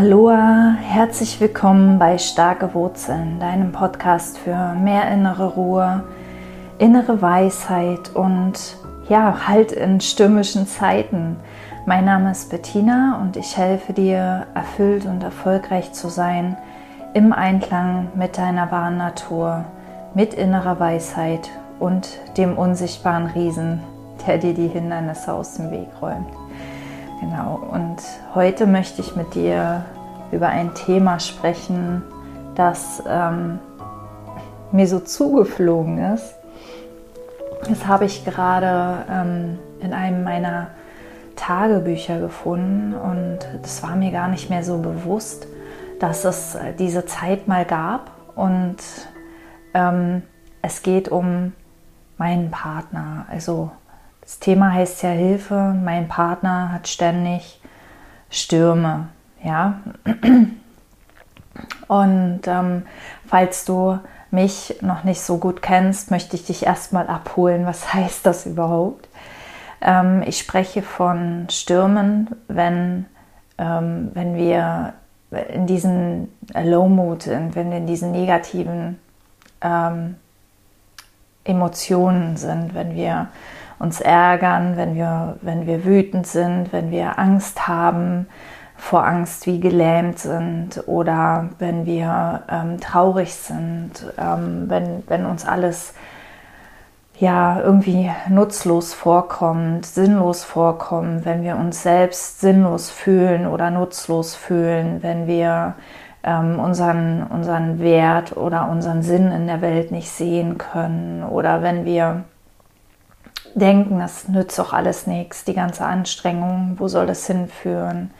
Aloha, herzlich willkommen bei Starke Wurzeln, deinem Podcast für mehr innere Ruhe, innere Weisheit und ja, halt in stürmischen Zeiten. Mein Name ist Bettina und ich helfe dir, erfüllt und erfolgreich zu sein im Einklang mit deiner wahren Natur, mit innerer Weisheit und dem unsichtbaren Riesen, der dir die Hindernisse aus dem Weg räumt. Genau, und heute möchte ich mit dir über ein Thema sprechen, das ähm, mir so zugeflogen ist. Das habe ich gerade ähm, in einem meiner Tagebücher gefunden und das war mir gar nicht mehr so bewusst, dass es diese Zeit mal gab und ähm, es geht um meinen Partner, also das Thema heißt ja Hilfe. Mein Partner hat ständig Stürme, ja. Und ähm, falls du mich noch nicht so gut kennst, möchte ich dich erstmal abholen. Was heißt das überhaupt? Ähm, ich spreche von Stürmen, wenn, ähm, wenn wir in diesen Low Mood sind, wenn wir in diesen negativen ähm, Emotionen sind, wenn wir uns ärgern, wenn wir, wenn wir wütend sind, wenn wir Angst haben, vor Angst wie gelähmt sind oder wenn wir ähm, traurig sind, ähm, wenn, wenn uns alles ja irgendwie nutzlos vorkommt, sinnlos vorkommt, wenn wir uns selbst sinnlos fühlen oder nutzlos fühlen, wenn wir ähm, unseren, unseren Wert oder unseren Sinn in der Welt nicht sehen können oder wenn wir denken, das nützt doch alles nichts, die ganze Anstrengung, wo soll das hinführen?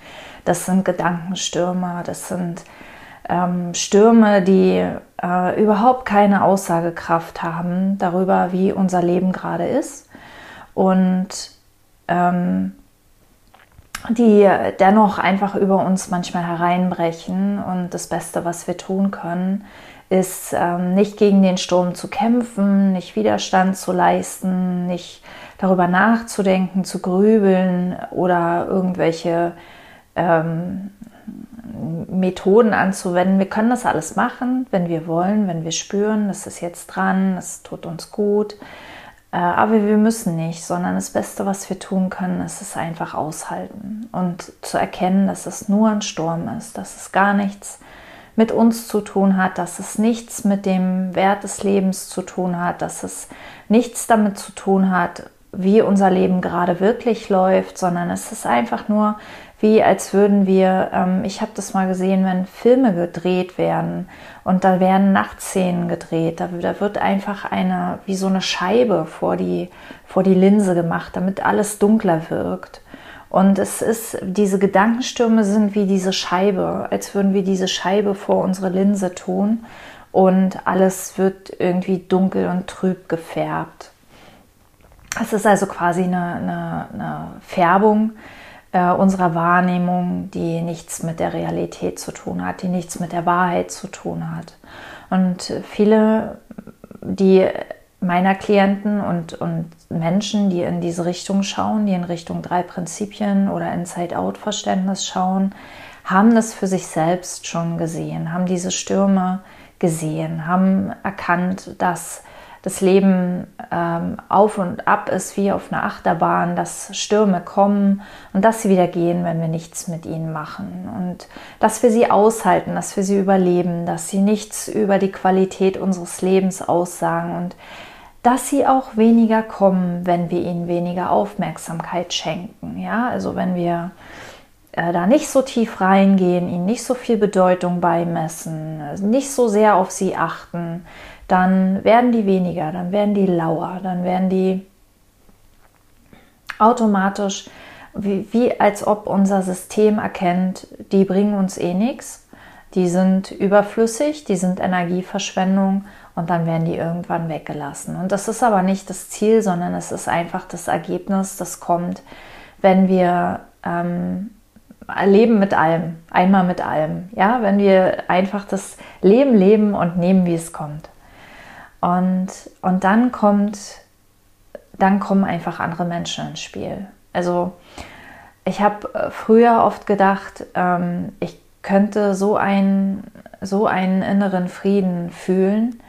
Das sind Gedankenstürme, das sind ähm, Stürme, die äh, überhaupt keine Aussagekraft haben darüber, wie unser Leben gerade ist und ähm, die dennoch einfach über uns manchmal hereinbrechen. Und das Beste, was wir tun können, ist ähm, nicht gegen den Sturm zu kämpfen, nicht Widerstand zu leisten, nicht darüber nachzudenken, zu grübeln oder irgendwelche ähm, Methoden anzuwenden. Wir können das alles machen, wenn wir wollen, wenn wir spüren, das ist jetzt dran, es tut uns gut. Äh, aber wir müssen nicht, sondern das Beste, was wir tun können, ist es einfach aushalten und zu erkennen, dass es nur ein Sturm ist, dass es gar nichts mit uns zu tun hat, dass es nichts mit dem Wert des Lebens zu tun hat, dass es nichts damit zu tun hat, wie unser Leben gerade wirklich läuft, sondern es ist einfach nur wie als würden wir, ähm, ich habe das mal gesehen, wenn Filme gedreht werden und da werden Nachtszenen gedreht, da, da, wird einfach eine, wie so eine Scheibe vor die, vor die Linse gemacht, damit alles dunkler wirkt. Und es ist, diese Gedankenstürme sind wie diese Scheibe, als würden wir diese Scheibe vor unsere Linse tun und alles wird irgendwie dunkel und trüb gefärbt. Es ist also quasi eine, eine, eine Färbung äh, unserer Wahrnehmung, die nichts mit der Realität zu tun hat, die nichts mit der Wahrheit zu tun hat. Und viele, die meiner Klienten und, und Menschen, die in diese Richtung schauen, die in Richtung drei Prinzipien oder Inside-Out-Verständnis schauen, haben das für sich selbst schon gesehen, haben diese Stürme gesehen, haben erkannt, dass das Leben ähm, auf und ab ist wie auf einer Achterbahn, dass Stürme kommen und dass sie wieder gehen, wenn wir nichts mit ihnen machen. Und dass wir sie aushalten, dass wir sie überleben, dass sie nichts über die Qualität unseres Lebens aussagen und dass sie auch weniger kommen, wenn wir ihnen weniger Aufmerksamkeit schenken. Ja, also wenn wir äh, da nicht so tief reingehen, ihnen nicht so viel Bedeutung beimessen, nicht so sehr auf sie achten, dann werden die weniger, dann werden die lauer, dann werden die automatisch, wie, wie als ob unser System erkennt, die bringen uns eh nichts, die sind überflüssig, die sind Energieverschwendung und dann werden die irgendwann weggelassen. Und das ist aber nicht das Ziel, sondern es ist einfach das Ergebnis, das kommt, wenn wir ähm, leben mit allem, einmal mit allem. Ja, wenn wir einfach das Leben leben und nehmen, wie es kommt. Und, und dann kommt, dann kommen einfach andere Menschen ins Spiel. Also ich habe äh, früher oft gedacht, ähm, ich könnte so, ein, so einen inneren Frieden fühlen,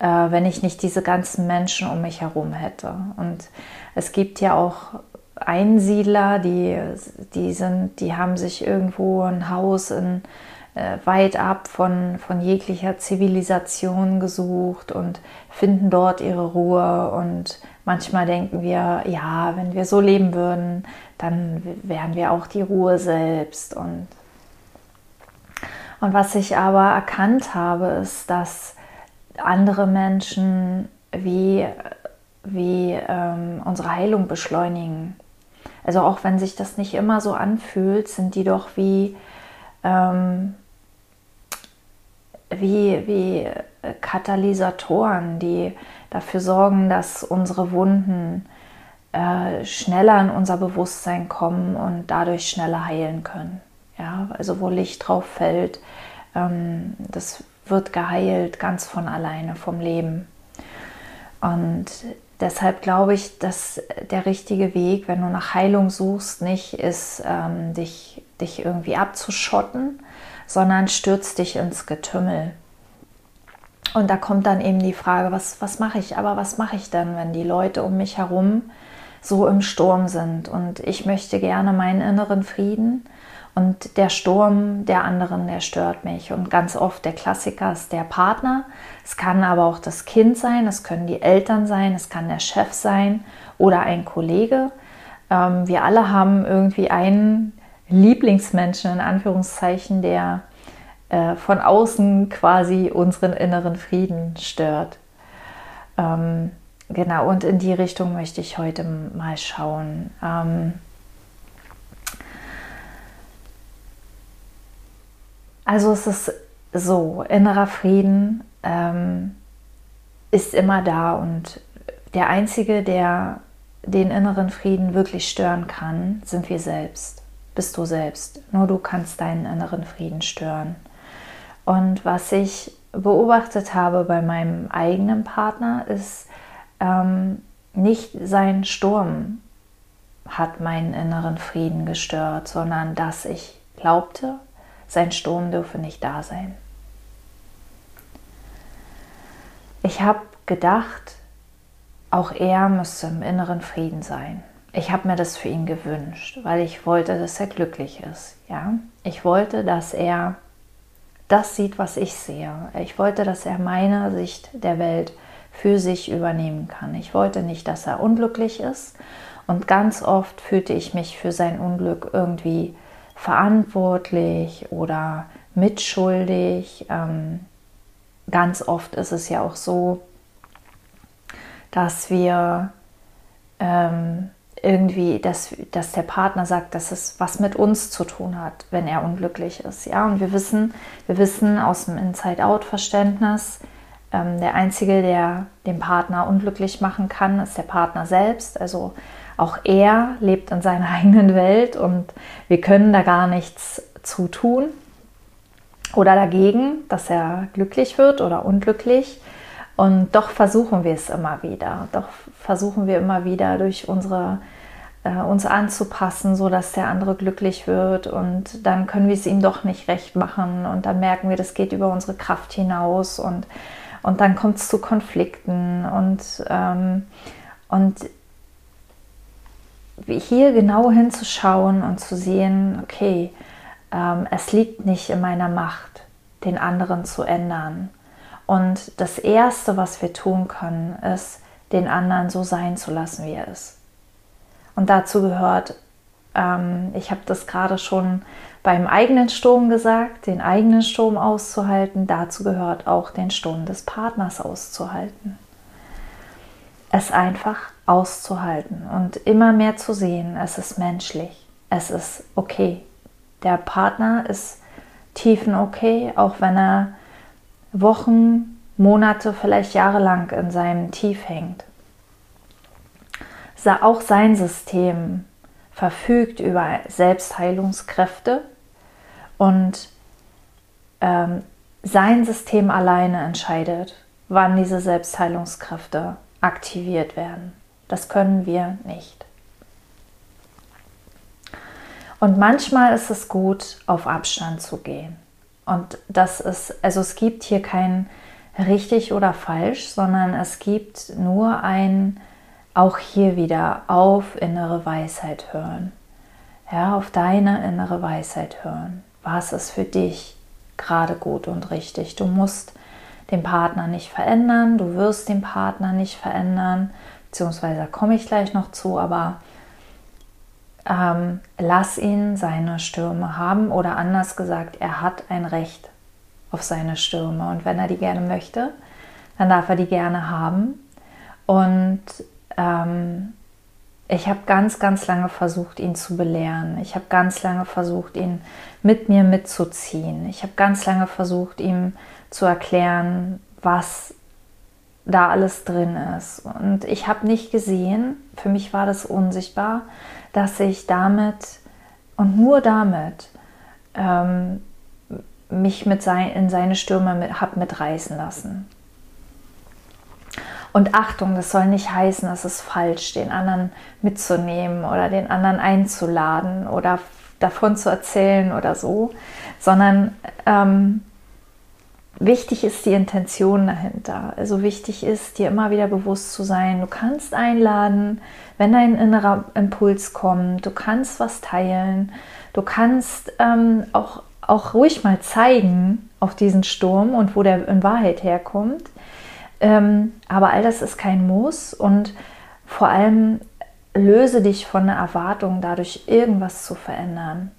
äh, wenn ich nicht diese ganzen Menschen um mich herum hätte. Und es gibt ja auch Einsiedler, die, die, sind, die haben sich irgendwo ein Haus in, äh, weit ab von, von jeglicher Zivilisation gesucht und finden dort ihre Ruhe. Und manchmal denken wir, ja, wenn wir so leben würden, dann wären wir auch die Ruhe selbst. Und, und was ich aber erkannt habe, ist, dass andere Menschen wie, wie ähm, unsere Heilung beschleunigen. Also auch wenn sich das nicht immer so anfühlt, sind die doch wie, ähm, wie, wie Katalysatoren, die dafür sorgen, dass unsere Wunden äh, schneller in unser Bewusstsein kommen und dadurch schneller heilen können. Ja, also wo Licht drauf fällt, ähm, das wird geheilt ganz von alleine vom Leben. Und deshalb glaube ich, dass der richtige Weg, wenn du nach Heilung suchst, nicht ist, ähm, dich, dich irgendwie abzuschotten, sondern stürzt dich ins Getümmel. Und da kommt dann eben die Frage, was, was mache ich? Aber was mache ich dann, wenn die Leute um mich herum so im Sturm sind? Und ich möchte gerne meinen inneren Frieden und der Sturm der anderen, der stört mich. Und ganz oft der Klassiker ist der Partner. Es kann aber auch das Kind sein, es können die Eltern sein, es kann der Chef sein oder ein Kollege. Ähm, wir alle haben irgendwie einen Lieblingsmenschen in Anführungszeichen, der äh, von außen quasi unseren inneren Frieden stört. Ähm, genau, und in die Richtung möchte ich heute mal schauen. Also es ist so, innerer Frieden ähm, ist immer da und der Einzige, der den inneren Frieden wirklich stören kann, sind wir selbst. Bist du selbst. Nur du kannst deinen inneren Frieden stören. Und was ich beobachtet habe bei meinem eigenen Partner, ist ähm, nicht sein Sturm hat meinen inneren Frieden gestört, sondern dass ich glaubte, sein Sturm dürfe nicht da sein. Ich habe gedacht, auch er müsste im inneren Frieden sein. Ich habe mir das für ihn gewünscht, weil ich wollte, dass er glücklich ist. Ja, ich wollte, dass er das sieht, was ich sehe. Ich wollte, dass er meine Sicht der Welt für sich übernehmen kann. Ich wollte nicht, dass er unglücklich ist. Und ganz oft fühlte ich mich für sein Unglück irgendwie verantwortlich oder mitschuldig. Ähm, ganz oft ist es ja auch so, dass wir ähm, irgendwie, dass, dass der Partner sagt, dass es was mit uns zu tun hat, wenn er unglücklich ist. Ja, und wir wissen, wir wissen aus dem Inside-Out-Verständnis, ähm, der Einzige, der den Partner unglücklich machen kann, ist der Partner selbst. Also auch er lebt in seiner eigenen Welt und wir können da gar nichts zu tun oder dagegen, dass er glücklich wird oder unglücklich. Und doch versuchen wir es immer wieder. Doch versuchen wir immer wieder durch unsere äh, uns anzupassen, so dass der andere glücklich wird und dann können wir es ihm doch nicht recht machen und dann merken wir, das geht über unsere Kraft hinaus und, und dann kommt es zu Konflikten und, ähm, und hier genau hinzuschauen und zu sehen, okay, ähm, es liegt nicht in meiner Macht, den anderen zu ändern. Und das Erste, was wir tun können, ist, den anderen so sein zu lassen, wie er ist. Und dazu gehört, ähm, ich habe das gerade schon beim eigenen Sturm gesagt, den eigenen Sturm auszuhalten. Dazu gehört auch den Sturm des Partners auszuhalten. Es einfach auszuhalten und immer mehr zu sehen, es ist menschlich, es ist okay. Der Partner ist tiefen okay, auch wenn er Wochen, Monate, vielleicht jahrelang in seinem Tief hängt. Auch sein System verfügt über Selbstheilungskräfte und ähm, sein System alleine entscheidet, wann diese Selbstheilungskräfte aktiviert werden. Das können wir nicht. Und manchmal ist es gut, auf Abstand zu gehen. Und das ist, also es gibt hier kein richtig oder falsch, sondern es gibt nur ein, auch hier wieder auf innere Weisheit hören. Ja, auf deine innere Weisheit hören. Was ist für dich gerade gut und richtig? Du musst den Partner nicht verändern, du wirst den Partner nicht verändern, beziehungsweise komme ich gleich noch zu, aber ähm, lass ihn seine Stürme haben oder anders gesagt, er hat ein Recht auf seine Stürme und wenn er die gerne möchte, dann darf er die gerne haben. Und ähm, ich habe ganz, ganz lange versucht, ihn zu belehren. Ich habe ganz lange versucht, ihn mit mir mitzuziehen. Ich habe ganz lange versucht, ihm zu erklären, was da alles drin ist. Und ich habe nicht gesehen, für mich war das unsichtbar, dass ich damit und nur damit ähm, mich mit sein, in seine Stürme mit, habe mitreißen lassen. Und Achtung, das soll nicht heißen, es ist falsch, den anderen mitzunehmen oder den anderen einzuladen oder davon zu erzählen oder so, sondern ähm, wichtig ist die Intention dahinter. Also wichtig ist, dir immer wieder bewusst zu sein, du kannst einladen, wenn ein innerer Impuls kommt, du kannst was teilen, du kannst ähm, auch, auch ruhig mal zeigen auf diesen Sturm und wo der in Wahrheit herkommt. Ähm, aber all das ist kein Muss und vor allem löse dich von der Erwartung, dadurch irgendwas zu verändern.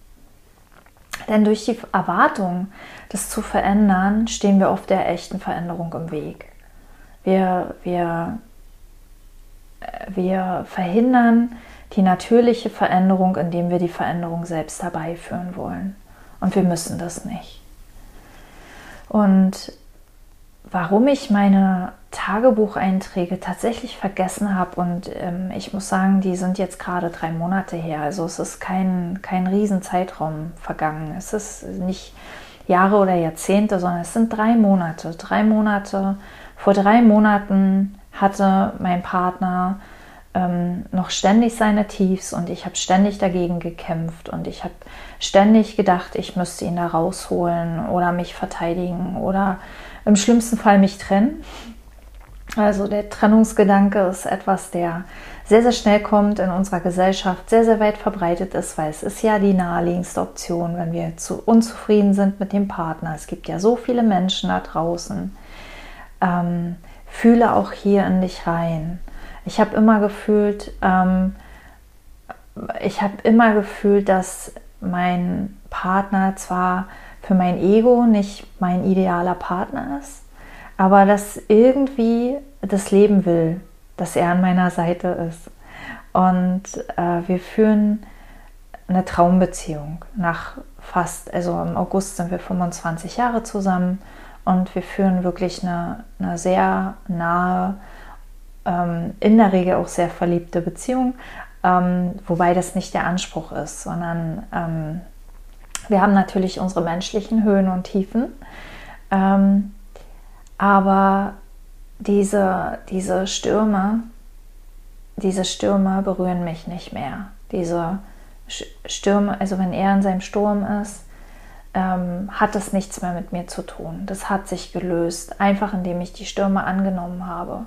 Denn durch die Erwartung, das zu verändern, stehen wir oft der echten Veränderung im Weg. Wir, wir, wir verhindern die natürliche Veränderung, indem wir die Veränderung selbst herbeiführen wollen. Und wir müssen das nicht. Und warum ich meine Tagebucheinträge tatsächlich vergessen habe und ähm, ich muss sagen, die sind jetzt gerade drei Monate her. Also es ist kein, kein Riesenzeitraum vergangen. Es ist nicht Jahre oder Jahrzehnte, sondern es sind drei Monate. Drei Monate. Vor drei Monaten hatte mein Partner ähm, noch ständig seine Tiefs und ich habe ständig dagegen gekämpft und ich habe ständig gedacht, ich müsste ihn da rausholen oder mich verteidigen oder im schlimmsten Fall mich trennen. Also der Trennungsgedanke ist etwas, der sehr, sehr schnell kommt in unserer Gesellschaft, sehr, sehr weit verbreitet ist, weil es ist ja die naheliegendste Option, wenn wir zu unzufrieden sind mit dem Partner. Es gibt ja so viele Menschen da draußen. Ähm, fühle auch hier in dich rein. Ich habe immer gefühlt, ähm, ich habe immer gefühlt, dass mein Partner zwar für mein Ego nicht mein idealer Partner ist, aber dass irgendwie das Leben will, dass er an meiner Seite ist. Und äh, wir führen eine Traumbeziehung. Nach fast, also im August sind wir 25 Jahre zusammen und wir führen wirklich eine, eine sehr nahe, ähm, in der Regel auch sehr verliebte Beziehung, ähm, wobei das nicht der Anspruch ist, sondern ähm, wir haben natürlich unsere menschlichen Höhen und Tiefen. Ähm, aber diese, diese Stürme, diese Stürme berühren mich nicht mehr. Diese Stürme, also wenn er in seinem Sturm ist, ähm, hat das nichts mehr mit mir zu tun. Das hat sich gelöst, einfach indem ich die Stürme angenommen habe.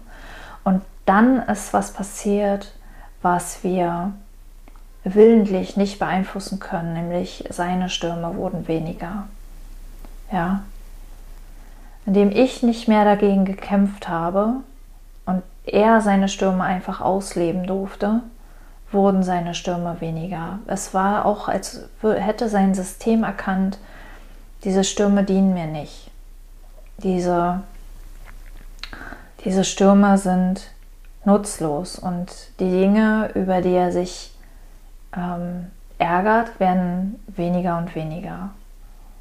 Und dann ist was passiert, was wir willentlich nicht beeinflussen können, nämlich seine Stürme wurden weniger. Ja, indem ich nicht mehr dagegen gekämpft habe und er seine Stürme einfach ausleben durfte, wurden seine Stürme weniger. Es war auch, als hätte sein System erkannt, diese Stürme dienen mir nicht. Diese, diese Stürme sind nutzlos und die Dinge, über die er sich ähm, ärgert, werden weniger und weniger.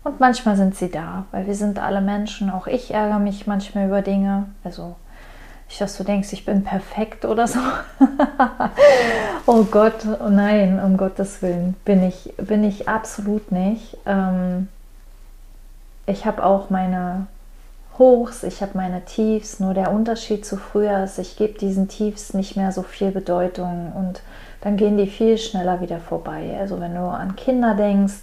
Und manchmal sind sie da, weil wir sind alle Menschen. Auch ich ärgere mich manchmal über Dinge. Also nicht, dass du denkst, ich bin perfekt oder so. oh Gott, oh nein, um Gottes Willen bin ich, bin ich absolut nicht. Ähm, ich habe auch meine Hochs, ich habe meine Tiefs. Nur der Unterschied zu früher ist, ich gebe diesen Tiefs nicht mehr so viel Bedeutung und dann gehen die viel schneller wieder vorbei. Also wenn du an Kinder denkst,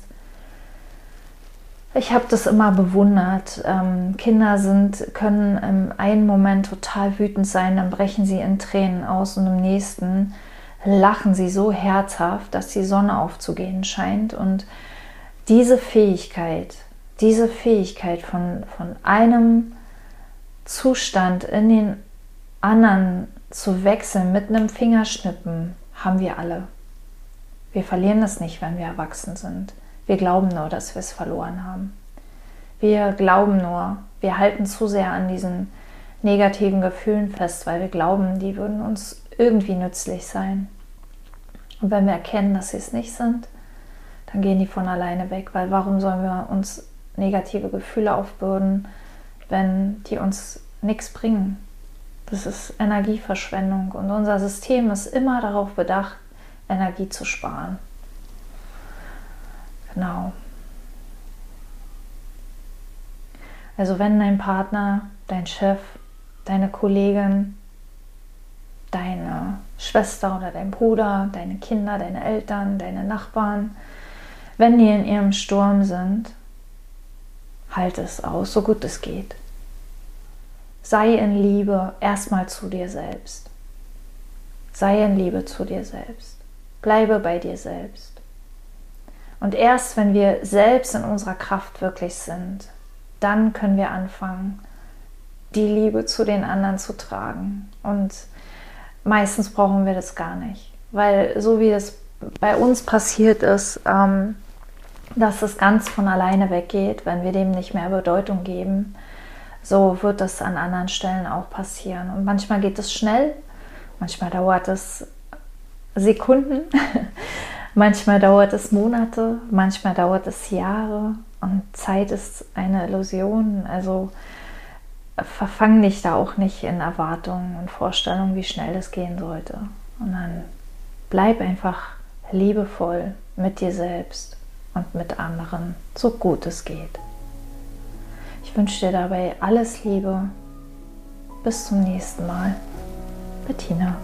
ich habe das immer bewundert. Ähm, Kinder sind, können im einen Moment total wütend sein, dann brechen sie in Tränen aus und im nächsten lachen sie so herzhaft, dass die Sonne aufzugehen scheint. Und diese Fähigkeit, diese Fähigkeit von, von einem Zustand in den anderen zu wechseln mit einem Fingerschnippen, haben wir alle. Wir verlieren das nicht, wenn wir erwachsen sind. Wir glauben nur, dass wir es verloren haben. Wir glauben nur, wir halten zu sehr an diesen negativen Gefühlen fest, weil wir glauben, die würden uns irgendwie nützlich sein. Und wenn wir erkennen, dass sie es nicht sind, dann gehen die von alleine weg, weil warum sollen wir uns negative Gefühle aufbürden, wenn die uns nichts bringen? Das ist Energieverschwendung und unser System ist immer darauf bedacht, Energie zu sparen. Genau. Also wenn dein Partner, dein Chef, deine Kollegin, deine Schwester oder dein Bruder, deine Kinder, deine Eltern, deine Nachbarn, wenn die in ihrem Sturm sind, halte es aus, so gut es geht. Sei in Liebe erstmal zu dir selbst. Sei in Liebe zu dir selbst. Bleibe bei dir selbst. Und erst wenn wir selbst in unserer Kraft wirklich sind, dann können wir anfangen, die Liebe zu den anderen zu tragen. Und meistens brauchen wir das gar nicht, weil so wie es bei uns passiert ist, ähm, dass es ganz von alleine weggeht, wenn wir dem nicht mehr Bedeutung geben, so wird das an anderen Stellen auch passieren. Und manchmal geht es schnell, manchmal dauert es Sekunden. Manchmal dauert es Monate, manchmal dauert es Jahre und Zeit ist eine Illusion. Also verfang dich da auch nicht in Erwartungen und Vorstellungen, wie schnell es gehen sollte. Und dann bleib einfach liebevoll mit dir selbst und mit anderen, so gut es geht. Ich wünsche dir dabei alles Liebe. Bis zum nächsten Mal. Bettina.